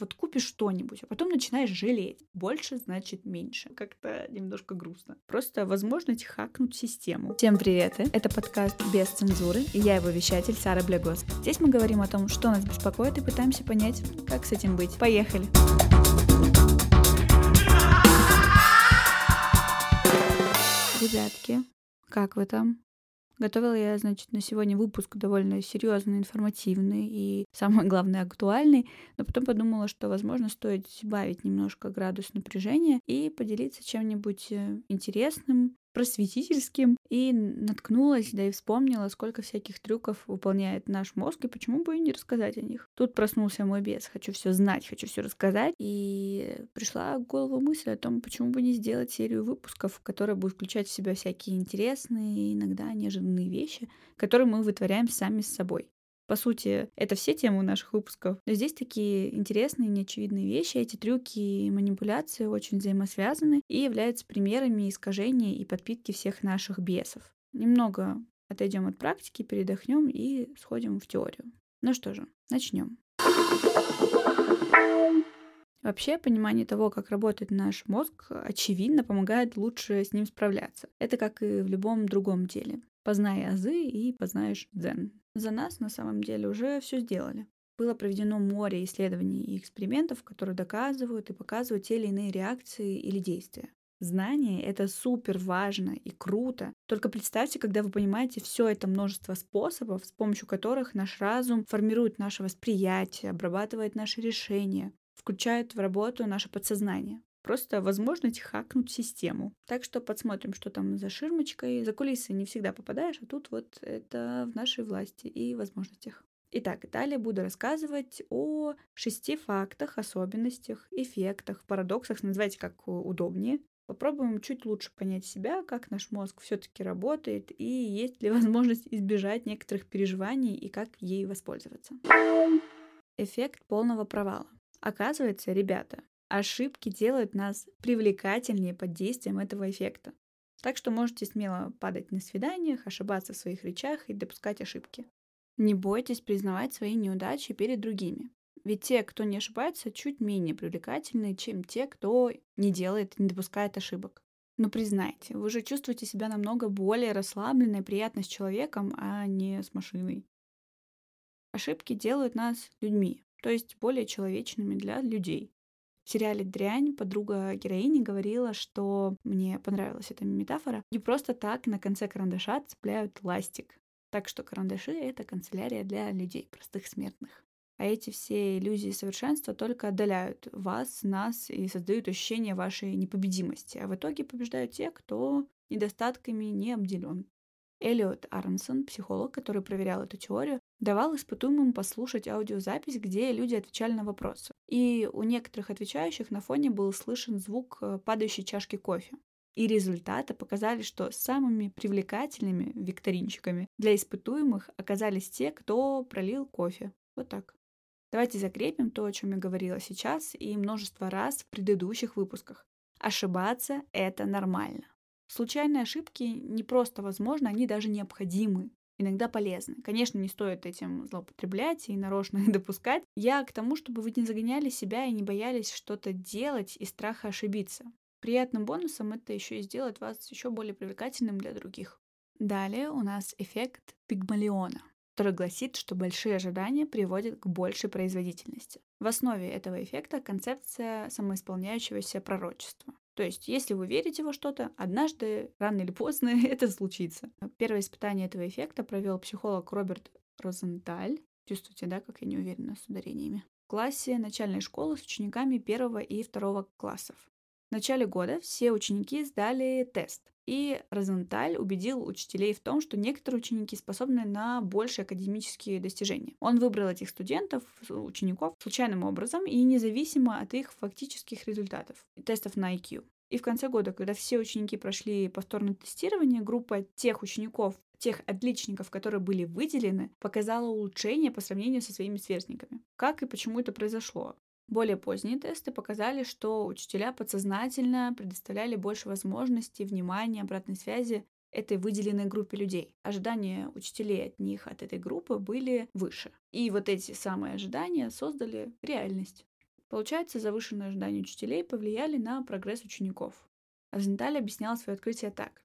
Вот купишь что-нибудь, а потом начинаешь жалеть. Больше значит меньше. Как-то немножко грустно. Просто возможность хакнуть систему. Всем привет! Это подкаст «Без цензуры» и я его вещатель Сара Блягос. Здесь мы говорим о том, что нас беспокоит и пытаемся понять, как с этим быть. Поехали! Ребятки, как вы там? Готовила я, значит, на сегодня выпуск довольно серьезный, информативный и, самое главное, актуальный, но потом подумала, что, возможно, стоит сбавить немножко градус напряжения и поделиться чем-нибудь э, интересным, просветительским и наткнулась, да и вспомнила, сколько всяких трюков выполняет наш мозг, и почему бы и не рассказать о них. Тут проснулся мой бес, хочу все знать, хочу все рассказать, и пришла в голову мысль о том, почему бы не сделать серию выпусков, которая будет включать в себя всякие интересные, иногда неожиданные вещи, которые мы вытворяем сами с собой. По сути, это все темы наших выпусков. Но здесь такие интересные, неочевидные вещи. Эти трюки и манипуляции очень взаимосвязаны и являются примерами искажения и подпитки всех наших бесов. Немного отойдем от практики, передохнем и сходим в теорию. Ну что же, начнем. Вообще, понимание того, как работает наш мозг, очевидно помогает лучше с ним справляться. Это как и в любом другом деле. Познай азы и познаешь дзен. За нас на самом деле уже все сделали. Было проведено море исследований и экспериментов, которые доказывают и показывают те или иные реакции или действия. Знание — это супер важно и круто. Только представьте, когда вы понимаете все это множество способов, с помощью которых наш разум формирует наше восприятие, обрабатывает наши решения, включает в работу наше подсознание. Просто возможность хакнуть систему. Так что подсмотрим, что там за ширмочкой. За кулисы не всегда попадаешь, а тут вот это в нашей власти и возможностях. Итак, далее буду рассказывать о шести фактах, особенностях, эффектах, парадоксах, называйте как удобнее. Попробуем чуть лучше понять себя, как наш мозг все-таки работает и есть ли возможность избежать некоторых переживаний и как ей воспользоваться. Эффект полного провала. Оказывается, ребята, ошибки делают нас привлекательнее под действием этого эффекта. Так что можете смело падать на свиданиях, ошибаться в своих речах и допускать ошибки. Не бойтесь признавать свои неудачи перед другими. Ведь те, кто не ошибается, чуть менее привлекательны, чем те, кто не делает, не допускает ошибок. Но признайте, вы же чувствуете себя намного более расслабленно и приятно с человеком, а не с машиной. Ошибки делают нас людьми, то есть более человечными для людей. В сериале «Дрянь» подруга героини говорила, что мне понравилась эта метафора. Не просто так на конце карандаша цепляют ластик. Так что карандаши — это канцелярия для людей, простых смертных. А эти все иллюзии совершенства только отдаляют вас, нас и создают ощущение вашей непобедимости. А в итоге побеждают те, кто недостатками не обделен. Эллиот Арнсон, психолог, который проверял эту теорию, давал испытуемым послушать аудиозапись, где люди отвечали на вопросы. И у некоторых отвечающих на фоне был слышен звук э, падающей чашки кофе. И результаты показали, что самыми привлекательными викторинчиками для испытуемых оказались те, кто пролил кофе. Вот так. Давайте закрепим то, о чем я говорила сейчас и множество раз в предыдущих выпусках. Ошибаться — это нормально. Случайные ошибки не просто возможны, они даже необходимы, иногда полезны. Конечно, не стоит этим злоупотреблять и нарочно допускать. Я к тому, чтобы вы не загоняли себя и не боялись что-то делать из страха ошибиться. Приятным бонусом это еще и сделает вас еще более привлекательным для других. Далее у нас эффект пигмалиона который гласит, что большие ожидания приводят к большей производительности. В основе этого эффекта концепция самоисполняющегося пророчества. То есть, если вы верите во что-то, однажды, рано или поздно, это случится. Первое испытание этого эффекта провел психолог Роберт Розенталь. Чувствуете, да, как я не уверена с ударениями. В классе начальной школы с учениками первого и второго классов. В начале года все ученики сдали тест. И Розенталь убедил учителей в том, что некоторые ученики способны на большие академические достижения. Он выбрал этих студентов, учеников, случайным образом и независимо от их фактических результатов, тестов на IQ. И в конце года, когда все ученики прошли повторное тестирование, группа тех учеников, тех отличников, которые были выделены, показала улучшение по сравнению со своими сверстниками. Как и почему это произошло? Более поздние тесты показали, что учителя подсознательно предоставляли больше возможностей, внимания, обратной связи этой выделенной группе людей. Ожидания учителей от них, от этой группы были выше. И вот эти самые ожидания создали реальность. Получается, завышенные ожидания учителей повлияли на прогресс учеников. Розенталь объяснял свое открытие так.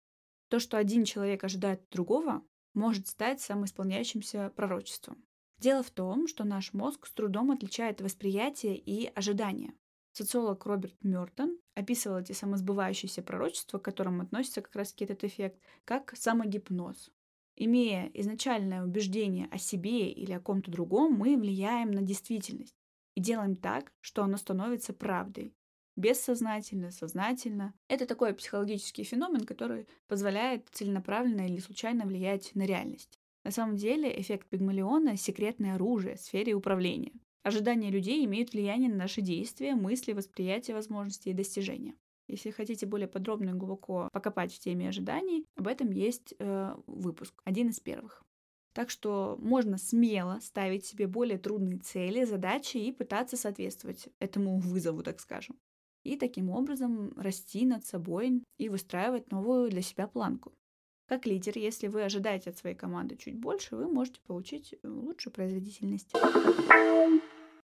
То, что один человек ожидает другого, может стать самоисполняющимся пророчеством. Дело в том, что наш мозг с трудом отличает восприятие и ожидание. Социолог Роберт Мёртон описывал эти самосбывающиеся пророчества, к которым относится как раз этот эффект, как самогипноз. Имея изначальное убеждение о себе или о ком-то другом, мы влияем на действительность и делаем так, что оно становится правдой. Бессознательно, сознательно. Это такой психологический феномен, который позволяет целенаправленно или случайно влиять на реальность. На самом деле эффект Пигмалиона — секретное оружие в сфере управления. Ожидания людей имеют влияние на наши действия, мысли, восприятие возможностей и достижения. Если хотите более подробно и глубоко покопать в теме ожиданий, об этом есть э, выпуск, один из первых. Так что можно смело ставить себе более трудные цели, задачи и пытаться соответствовать этому вызову, так скажем. И таким образом расти над собой и выстраивать новую для себя планку. Как лидер, если вы ожидаете от своей команды чуть больше, вы можете получить э, лучшую производительность.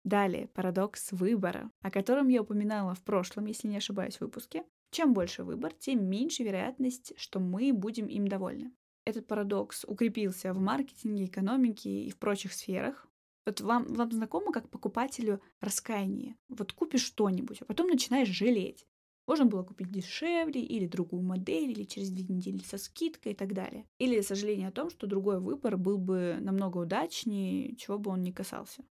Далее, парадокс выбора, о котором я упоминала в прошлом, если не ошибаюсь, выпуске. Чем больше выбор, тем меньше вероятность, что мы будем им довольны. Этот парадокс укрепился в маркетинге, экономике и в прочих сферах. Вот вам, вам знакомо как покупателю раскаяние. Вот купишь что-нибудь, а потом начинаешь жалеть. Можно было купить дешевле, или другую модель, или через две недели со скидкой и так далее. Или сожаление о том, что другой выбор был бы намного удачнее, чего бы он ни касался.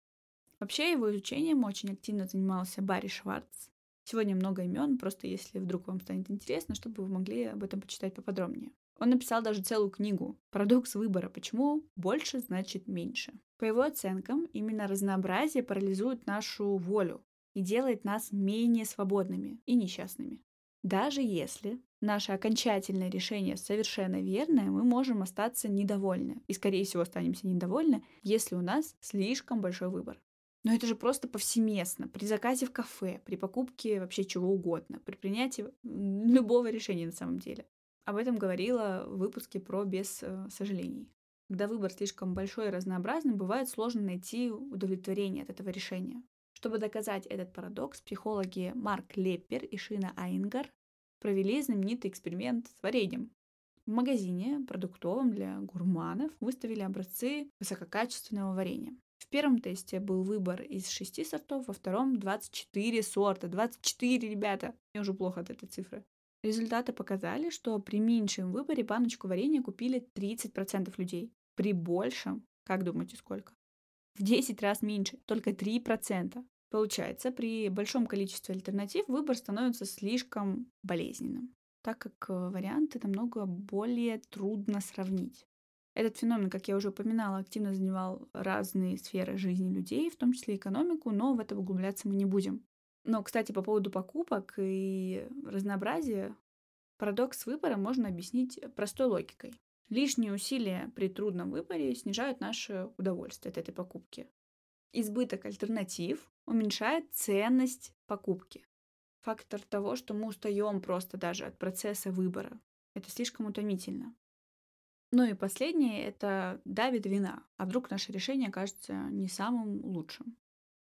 Вообще его изучением очень активно занимался Барри Шварц. Сегодня много имен, просто если вдруг вам станет интересно, чтобы вы могли об этом почитать поподробнее. Он написал даже целую книгу «Парадокс выбора. Почему больше значит меньше». По его оценкам, именно разнообразие парализует нашу волю, и делает нас менее свободными и несчастными. Даже если наше окончательное решение совершенно верное, мы можем остаться недовольны. И, скорее всего, останемся недовольны, если у нас слишком большой выбор. Но это же просто повсеместно. При заказе в кафе, при покупке вообще чего угодно, при принятии любого решения на самом деле. Об этом говорила в выпуске про «Без э, сожалений». Когда выбор слишком большой и разнообразный, бывает сложно найти удовлетворение от этого решения. Чтобы доказать этот парадокс, психологи Марк Леппер и Шина Айнгар провели знаменитый эксперимент с вареньем. В магазине, продуктовом для гурманов, выставили образцы высококачественного варенья. В первом тесте был выбор из шести сортов, во втором 24 сорта. 24, ребята! Мне уже плохо от этой цифры. Результаты показали, что при меньшем выборе баночку варенья купили 30% людей. При большем, как думаете, сколько? в 10 раз меньше, только 3%. Получается, при большом количестве альтернатив выбор становится слишком болезненным, так как э, варианты намного более трудно сравнить. Этот феномен, как я уже упоминала, активно занимал разные сферы жизни людей, в том числе экономику, но в это углубляться мы не будем. Но, кстати, по поводу покупок и разнообразия, парадокс выбора можно объяснить простой логикой. Лишние усилия при трудном выборе снижают наше удовольствие от этой покупки. Избыток альтернатив уменьшает ценность покупки. Фактор того, что мы устаем просто даже от процесса выбора. Это слишком утомительно. Ну и последнее — это давит вина. А вдруг наше решение кажется не самым лучшим?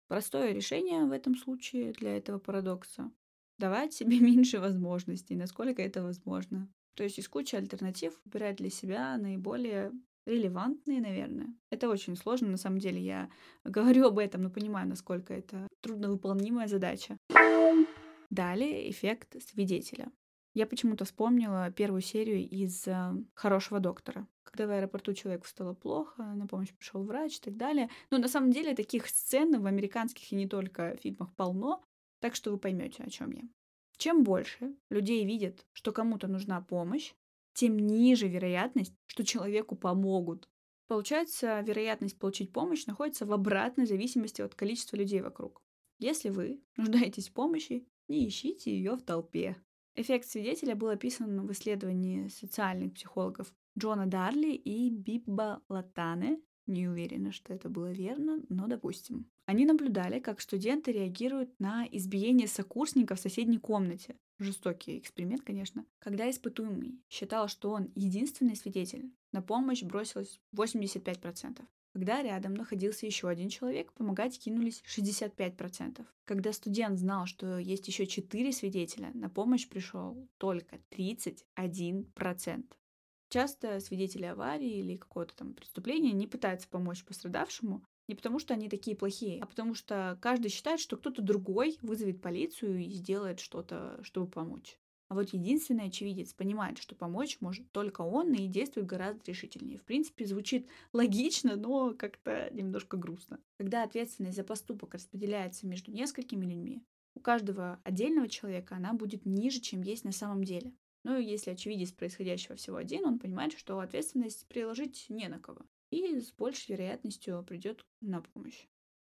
Простое решение в этом случае для этого парадокса — давать себе меньше возможностей, насколько это возможно. То есть из кучи альтернатив выбирать для себя наиболее релевантные, наверное. Это очень сложно, на самом деле. Я говорю об этом, но понимаю, насколько это трудновыполнимая задача. Далее эффект свидетеля. Я почему-то вспомнила первую серию из э, «Хорошего доктора», когда в аэропорту человеку стало плохо, на помощь пришел врач и так далее. Но на самом деле таких сцен в американских и не только фильмах полно, так что вы поймете, о чем я. Чем больше людей видят, что кому-то нужна помощь, тем ниже вероятность, что человеку помогут. Получается, вероятность получить помощь находится в обратной зависимости от количества людей вокруг. Если вы нуждаетесь в помощи, не ищите ее в толпе. Эффект свидетеля был описан в исследовании социальных психологов Джона Дарли и Бибба Латане не уверена, что это было верно, но допустим. Они наблюдали, как студенты реагируют на избиение сокурсника в соседней комнате. Жестокий эксперимент, конечно. Когда испытуемый считал, что он единственный свидетель, на помощь бросилось 85%. Когда рядом находился еще один человек, помогать кинулись 65%. Когда студент знал, что есть еще 4 свидетеля, на помощь пришел только 31%. Часто свидетели аварии или какого-то там преступления не пытаются помочь пострадавшему, не потому что они такие плохие, а потому что каждый считает, что кто-то другой вызовет полицию и сделает что-то, чтобы помочь. А вот единственный очевидец понимает, что помочь может только он и действует гораздо решительнее. В принципе, звучит логично, но как-то немножко грустно. Когда ответственность за поступок распределяется между несколькими людьми, у каждого отдельного человека она будет ниже, чем есть на самом деле. Ну и если очевидец происходящего всего один, он понимает, что ответственность приложить не на кого. И с большей вероятностью придет на помощь.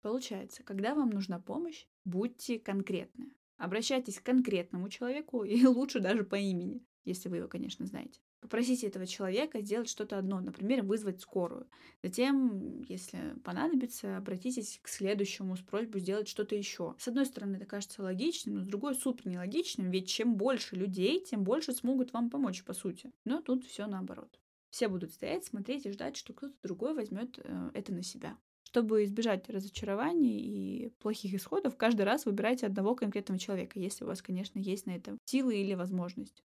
Получается, когда вам нужна помощь, будьте конкретны. Обращайтесь к конкретному человеку и лучше даже по имени, если вы его, конечно, знаете. Попросите этого человека сделать что-то одно, например, вызвать скорую. Затем, если понадобится, обратитесь к следующему с просьбой сделать что-то еще. С одной стороны, это кажется логичным, но с другой супер нелогичным, ведь чем больше людей, тем больше смогут вам помочь, по сути. Но тут все наоборот. Все будут стоять, смотреть и ждать, что кто-то другой возьмет э, это на себя. Чтобы избежать разочарований и плохих исходов, каждый раз выбирайте одного конкретного человека, если у вас, конечно, есть на это силы или возможность.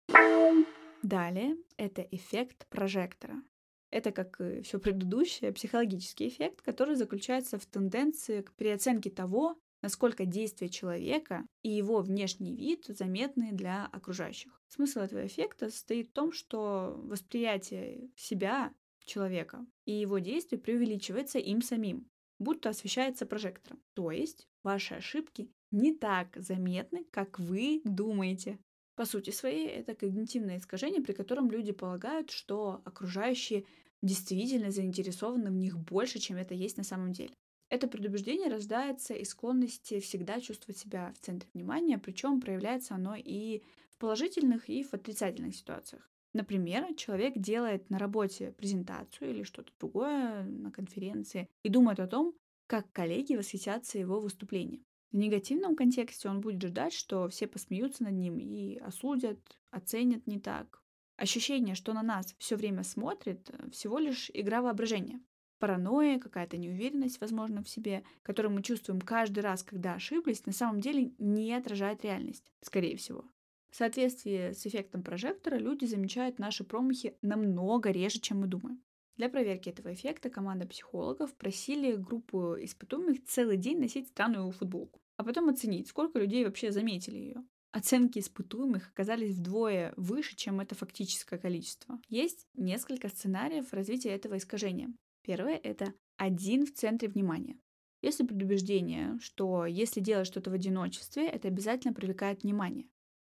Далее это эффект прожектора. Это, как и все предыдущее, психологический эффект, который заключается в тенденции к переоценке того, насколько действия человека и его внешний вид заметны для окружающих. Смысл этого эффекта состоит в том, что восприятие себя человека, и его действий преувеличивается им самим, будто освещается прожектором. То есть ваши ошибки не так заметны, как вы думаете. По сути своей, это когнитивное искажение, при котором люди полагают, что окружающие действительно заинтересованы в них больше, чем это есть на самом деле. Это предубеждение рождается из склонности всегда чувствовать себя в центре внимания, причем проявляется оно и в положительных, и в отрицательных ситуациях. Например, человек делает на работе презентацию или что-то другое на конференции и думает о том, как коллеги восхитятся его выступлением. В негативном контексте он будет ждать, что все посмеются над ним и осудят, оценят не так. Ощущение, что на нас все время смотрит, всего лишь игра воображения. Паранойя, какая-то неуверенность, возможно, в себе, которую мы чувствуем каждый раз, когда ошиблись, на самом деле не отражает реальность, скорее всего. В соответствии с эффектом прожектора люди замечают наши промахи намного реже, чем мы думаем. Для проверки этого эффекта команда психологов просили группу испытуемых целый день носить странную футболку, а потом оценить, сколько людей вообще заметили ее. Оценки испытуемых оказались вдвое выше, чем это фактическое количество. Есть несколько сценариев развития этого искажения. Первое — это один в центре внимания. Если предубеждение, что если делать что-то в одиночестве, это обязательно привлекает внимание.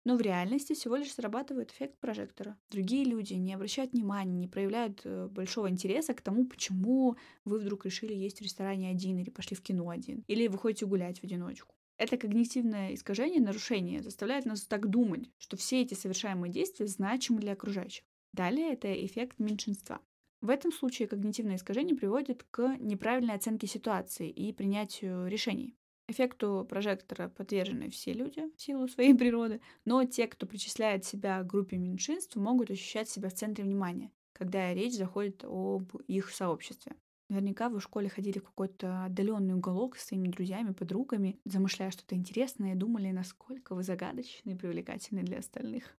Но в реальности всего лишь срабатывает эффект прожектора. Другие люди не обращают внимания, не проявляют э, большого интереса к тому, почему вы вдруг решили есть в ресторане один или пошли в кино один, или вы ходите гулять в одиночку. Это когнитивное искажение, нарушение заставляет нас так думать, что все эти совершаемые действия значимы для окружающих. Далее это эффект меньшинства. В этом случае когнитивное искажение приводит к неправильной оценке ситуации и принятию решений. Эффекту прожектора подвержены все люди в силу своей природы, но те, кто причисляет себя к группе меньшинств, могут ощущать себя в центре внимания, когда речь заходит об их сообществе. Наверняка вы в школе ходили в какой-то отдаленный уголок с своими друзьями, подругами, замышляя что-то интересное и думали, насколько вы загадочны и привлекательны для остальных.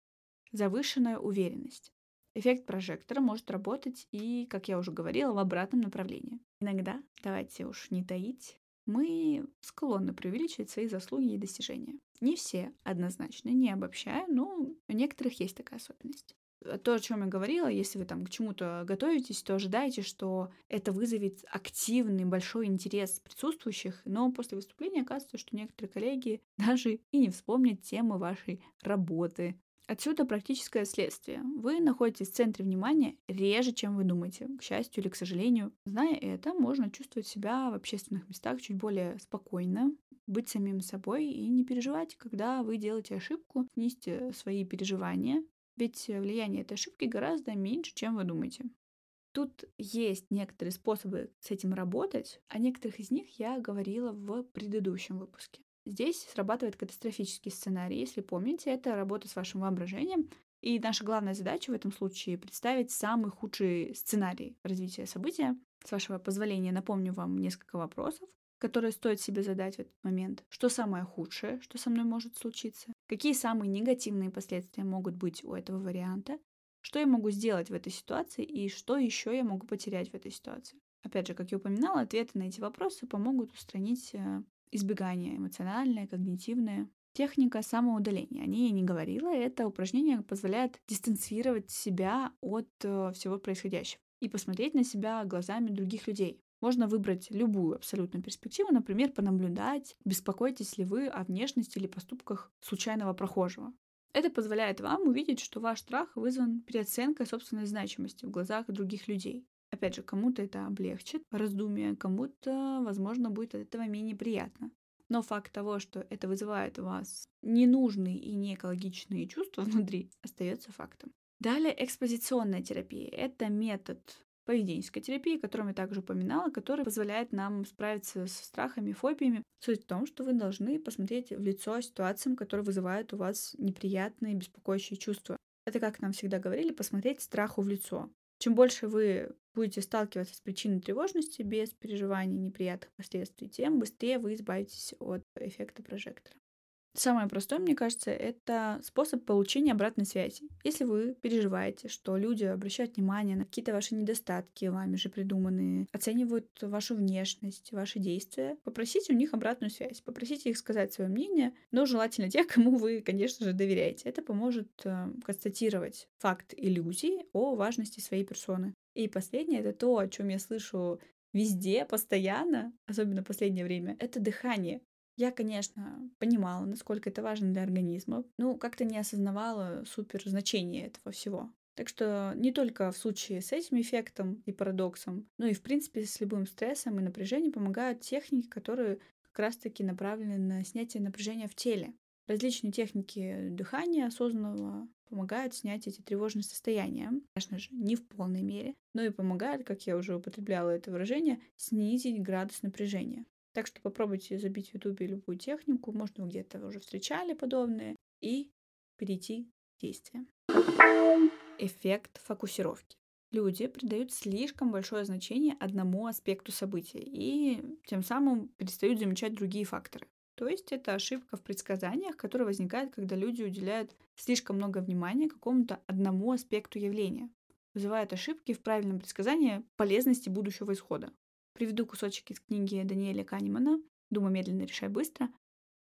Завышенная уверенность. Эффект прожектора может работать и, как я уже говорила, в обратном направлении. Иногда, давайте уж не таить, мы склонны преувеличивать свои заслуги и достижения. Не все однозначно, не обобщая, но у некоторых есть такая особенность. А то, о чем я говорила, если вы там к чему-то готовитесь, то ожидайте, что это вызовет активный большой интерес присутствующих, но после выступления оказывается, что некоторые коллеги даже и не вспомнят темы вашей работы, Отсюда практическое следствие. Вы находитесь в центре внимания реже, чем вы думаете, к счастью или к сожалению. Зная это, можно чувствовать себя в общественных местах чуть более спокойно, быть самим собой и не переживать, когда вы делаете ошибку, снизьте свои переживания, ведь влияние этой ошибки гораздо меньше, чем вы думаете. Тут есть некоторые способы с этим работать, о некоторых из них я говорила в предыдущем выпуске. Здесь срабатывает катастрофический сценарий. Если помните, это работа с вашим воображением. И наша главная задача в этом случае представить самый худший сценарий развития события С вашего позволения напомню вам несколько вопросов, которые стоит себе задать в этот момент. Что самое худшее, что со мной может случиться? Какие самые негативные последствия могут быть у этого варианта? Что я могу сделать в этой ситуации и что еще я могу потерять в этой ситуации? Опять же, как я упоминала, ответы на эти вопросы помогут устранить э, избегание эмоциональное, когнитивное. Техника самоудаления. О ней я не говорила. Это упражнение позволяет дистанцировать себя от э, всего происходящего и посмотреть на себя глазами других людей. Можно выбрать любую абсолютно перспективу, например, понаблюдать, беспокоитесь ли вы о внешности или поступках случайного прохожего. Это позволяет вам увидеть, что ваш страх вызван переоценкой собственной значимости в глазах других людей. Опять же, кому-то это облегчит раздумие, кому-то, возможно, будет от этого менее приятно. Но факт того, что это вызывает у вас ненужные и неэкологичные чувства внутри, остается фактом. Далее экспозиционная терапия. Это метод поведенческой терапии, которую я также упоминала, который позволяет нам справиться с страхами, фобиями. Суть в том, что вы должны посмотреть в лицо ситуациям, которые вызывают у вас неприятные, беспокоящие чувства. Это, как нам всегда говорили, посмотреть страху в лицо. Чем больше вы будете сталкиваться с причиной тревожности без переживаний неприятных последствий, тем быстрее вы избавитесь от эффекта прожектора. Самое простое, мне кажется, это способ получения обратной связи. Если вы переживаете, что люди обращают внимание на какие-то ваши недостатки, вами же придуманные, оценивают вашу внешность, ваши действия, попросите у них обратную связь, попросите их сказать свое мнение, но желательно тех, кому вы, конечно же, доверяете. Это поможет э, констатировать факт иллюзии о важности своей персоны. И последнее — это то, о чем я слышу везде, постоянно, особенно в последнее время, это дыхание. Я, конечно, понимала, насколько это важно для организма, но как-то не осознавала супер значение этого всего. Так что не только в случае с этим эффектом и парадоксом, но и в принципе с любым стрессом и напряжением помогают техники, которые как раз-таки направлены на снятие напряжения в теле. Различные техники дыхания осознанного помогают снять эти тревожные состояния. Конечно же, не в полной мере, но и помогают, как я уже употребляла это выражение, снизить градус напряжения. Так что попробуйте забить в Ютубе любую технику, вы где-то уже встречали подобные, и перейти к действиям. Эффект фокусировки. Люди придают слишком большое значение одному аспекту события и тем самым перестают замечать другие факторы. То есть это ошибка в предсказаниях, которая возникает, когда люди уделяют слишком много внимания какому-то одному аспекту явления. Вызывает ошибки в правильном предсказании полезности будущего исхода. Приведу кусочек из книги Даниэля Канемана «Думай медленно, решай быстро».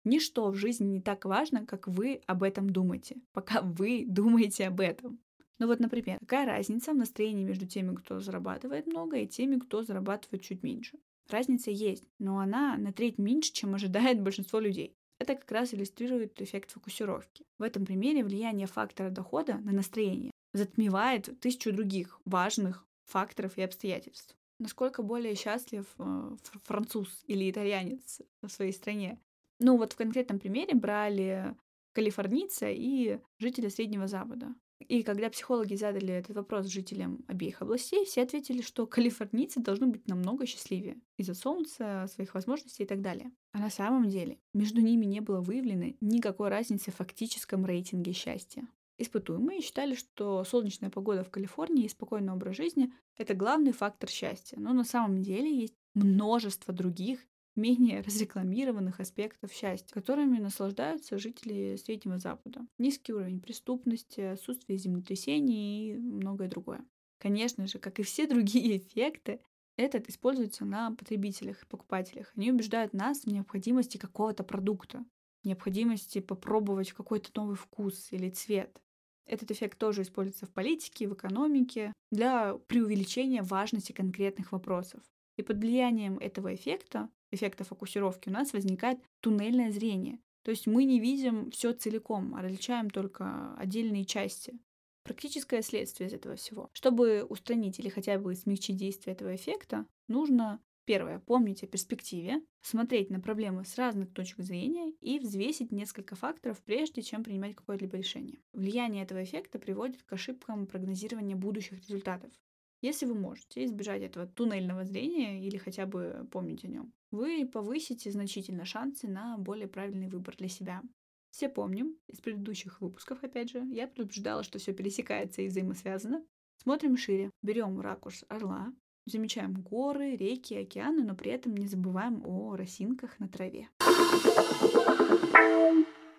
Ничто в жизни не так важно, как вы об этом думаете, пока вы думаете об этом. Ну вот, например, какая разница в настроении между теми, кто зарабатывает много, и теми, кто зарабатывает чуть меньше? Разница есть, но она на треть меньше, чем ожидает большинство людей. Это как раз иллюстрирует эффект фокусировки. В этом примере влияние фактора дохода на настроение затмевает тысячу других важных факторов и обстоятельств насколько более счастлив э, француз или итальянец в своей стране. Ну вот в конкретном примере брали калифорнийца и жителя Среднего Запада. И когда психологи задали этот вопрос жителям обеих областей, все ответили, что калифорнийцы должны быть намного счастливее из-за солнца, своих возможностей и так далее. А на самом деле между ними не было выявлено никакой разницы в фактическом рейтинге счастья. Испытуемые считали, что солнечная погода в Калифорнии и спокойный образ жизни – это главный фактор счастья. Но на самом деле есть множество других, менее разрекламированных аспектов счастья, которыми наслаждаются жители Среднего Запада. Низкий уровень преступности, отсутствие землетрясений и многое другое. Конечно же, как и все другие эффекты, этот используется на потребителях и покупателях. Они убеждают нас в необходимости какого-то продукта, необходимости попробовать какой-то новый вкус или цвет. Этот эффект тоже используется в политике, в экономике для преувеличения важности конкретных вопросов. И под влиянием этого эффекта, эффекта фокусировки, у нас возникает туннельное зрение. То есть мы не видим все целиком, а различаем только отдельные части. Практическое следствие из этого всего. Чтобы устранить или хотя бы смягчить действие этого эффекта, нужно Первое. Помнить о перспективе, смотреть на проблемы с разных точек зрения и взвесить несколько факторов, прежде чем принимать какое-либо решение. Влияние этого эффекта приводит к ошибкам прогнозирования будущих результатов. Если вы можете избежать этого туннельного зрения или хотя бы помнить о нем, вы повысите значительно шансы на более правильный выбор для себя. Все помним из предыдущих выпусков, опять же, я предупреждала, что все пересекается и взаимосвязано. Смотрим шире, берем ракурс орла, Замечаем горы, реки, океаны, но при этом не забываем о росинках на траве.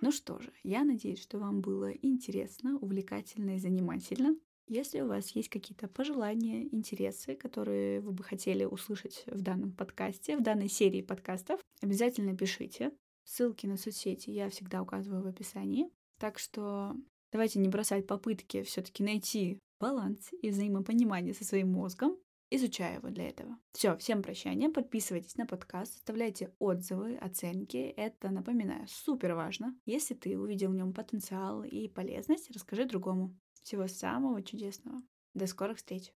Ну что же, я надеюсь, что вам было интересно, увлекательно и занимательно. Если у вас есть какие-то пожелания, интересы, которые вы бы хотели услышать в данном подкасте, в данной серии подкастов, обязательно пишите. Ссылки на соцсети я всегда указываю в описании. Так что давайте не бросать попытки все-таки найти баланс и взаимопонимание со своим мозгом, изучая его для этого. Все, всем прощания, подписывайтесь на подкаст, оставляйте отзывы, оценки. Это, напоминаю, супер важно. Если ты увидел в нем потенциал и полезность, расскажи другому. Всего самого чудесного. До скорых встреч!